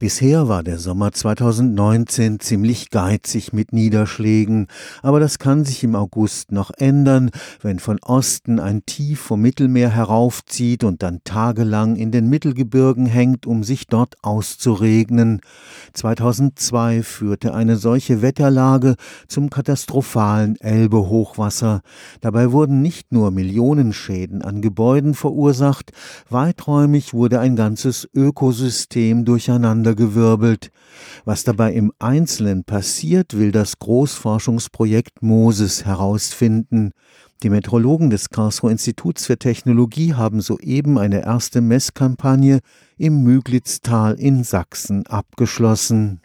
Bisher war der Sommer 2019 ziemlich geizig mit Niederschlägen, aber das kann sich im August noch ändern, wenn von Osten ein Tief vom Mittelmeer heraufzieht und dann tagelang in den Mittelgebirgen hängt, um sich dort auszuregnen. 2002 führte eine solche Wetterlage zum katastrophalen Elbe-Hochwasser. Dabei wurden nicht nur Millionenschäden an Gebäuden verursacht, weiträumig wurde ein ganzes Ökosystem durcheinander durcheinandergewirbelt. Was dabei im Einzelnen passiert, will das Großforschungsprojekt Moses herausfinden. Die Meteorologen des Karlsruher Instituts für Technologie haben soeben eine erste Messkampagne im Müglitztal in Sachsen abgeschlossen.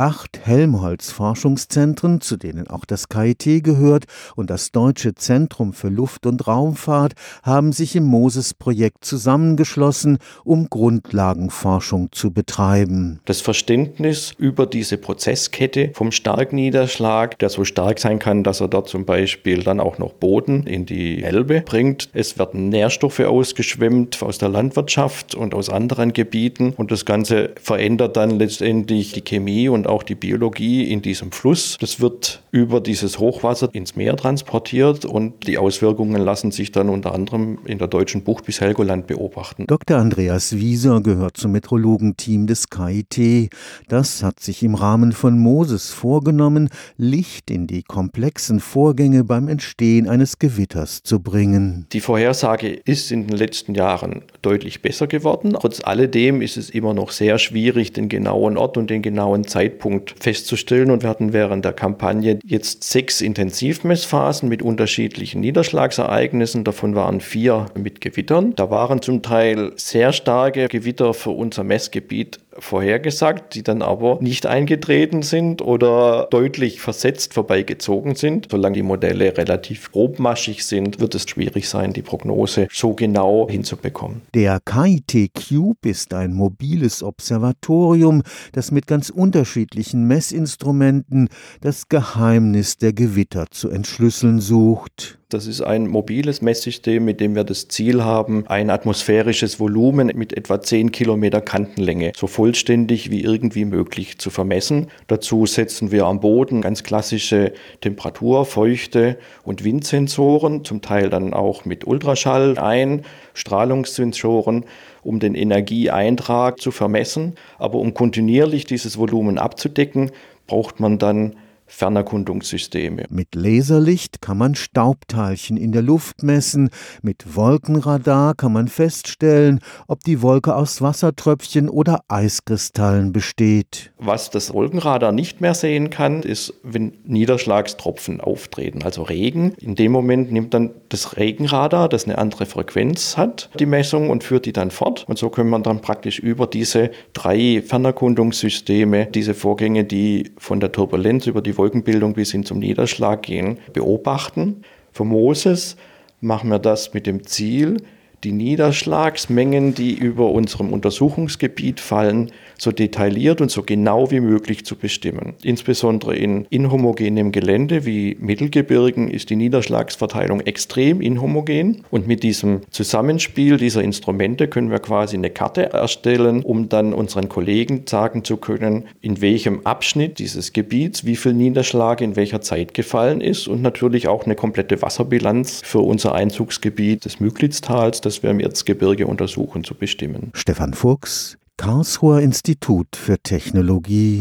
Acht Helmholtz-Forschungszentren, zu denen auch das KIT gehört, und das Deutsche Zentrum für Luft- und Raumfahrt haben sich im Moses-Projekt zusammengeschlossen, um Grundlagenforschung zu betreiben. Das Verständnis über diese Prozesskette vom Starkniederschlag, der so stark sein kann, dass er dort zum Beispiel dann auch noch Boden in die Elbe bringt. Es werden Nährstoffe ausgeschwemmt aus der Landwirtschaft und aus anderen Gebieten und das Ganze verändert dann letztendlich die Chemie und auch die Biologie in diesem Fluss. Das wird über dieses Hochwasser ins Meer transportiert und die Auswirkungen lassen sich dann unter anderem in der deutschen Bucht bis Helgoland beobachten. Dr. Andreas Wieser gehört zum Metrologenteam des KIT. Das hat sich im Rahmen von Moses vorgenommen, Licht in die komplexen Vorgänge beim Entstehen eines Gewitters zu bringen. Die Vorhersage ist in den letzten Jahren deutlich besser geworden. Trotz alledem ist es immer noch sehr schwierig, den genauen Ort und den genauen Zeitpunkt Zeitpunkt festzustellen. Und wir hatten während der Kampagne jetzt sechs Intensivmessphasen mit unterschiedlichen Niederschlagsereignissen. Davon waren vier mit Gewittern. Da waren zum Teil sehr starke Gewitter für unser Messgebiet vorhergesagt, die dann aber nicht eingetreten sind oder deutlich versetzt vorbeigezogen sind. Solange die Modelle relativ grobmaschig sind, wird es schwierig sein, die Prognose so genau hinzubekommen. Der KIT Cube ist ein mobiles Observatorium, das mit ganz unterschiedlichen Messinstrumenten das Geheimnis der Gewitter zu entschlüsseln sucht. Das ist ein mobiles Messsystem, mit dem wir das Ziel haben, ein atmosphärisches Volumen mit etwa 10 Kilometer Kantenlänge so vollständig wie irgendwie möglich zu vermessen. Dazu setzen wir am Boden ganz klassische Temperatur-, Feuchte- und Windsensoren, zum Teil dann auch mit Ultraschall ein, Strahlungssensoren, um den Energieeintrag zu vermessen. Aber um kontinuierlich dieses Volumen abzudecken, braucht man dann Fernerkundungssysteme. Mit Laserlicht kann man Staubteilchen in der Luft messen, mit Wolkenradar kann man feststellen, ob die Wolke aus Wassertröpfchen oder Eiskristallen besteht. Was das Wolkenradar nicht mehr sehen kann, ist, wenn Niederschlagstropfen auftreten, also Regen. In dem Moment nimmt dann das Regenradar, das eine andere Frequenz hat, die Messung und führt die dann fort. Und so können man dann praktisch über diese drei Fernerkundungssysteme diese Vorgänge, die von der Turbulenz über die Wolkenbildung bis hin zum Niederschlag gehen, beobachten. Für Moses machen wir das mit dem Ziel, die Niederschlagsmengen, die über unserem Untersuchungsgebiet fallen, so detailliert und so genau wie möglich zu bestimmen. Insbesondere in inhomogenem Gelände wie Mittelgebirgen ist die Niederschlagsverteilung extrem inhomogen und mit diesem Zusammenspiel dieser Instrumente können wir quasi eine Karte erstellen, um dann unseren Kollegen sagen zu können, in welchem Abschnitt dieses Gebiets wie viel Niederschlag in welcher Zeit gefallen ist und natürlich auch eine komplette Wasserbilanz für unser Einzugsgebiet des Müglitztals, das wir im Erzgebirge untersuchen, zu bestimmen. Stefan Fuchs, Karlsruher Institut für Technologie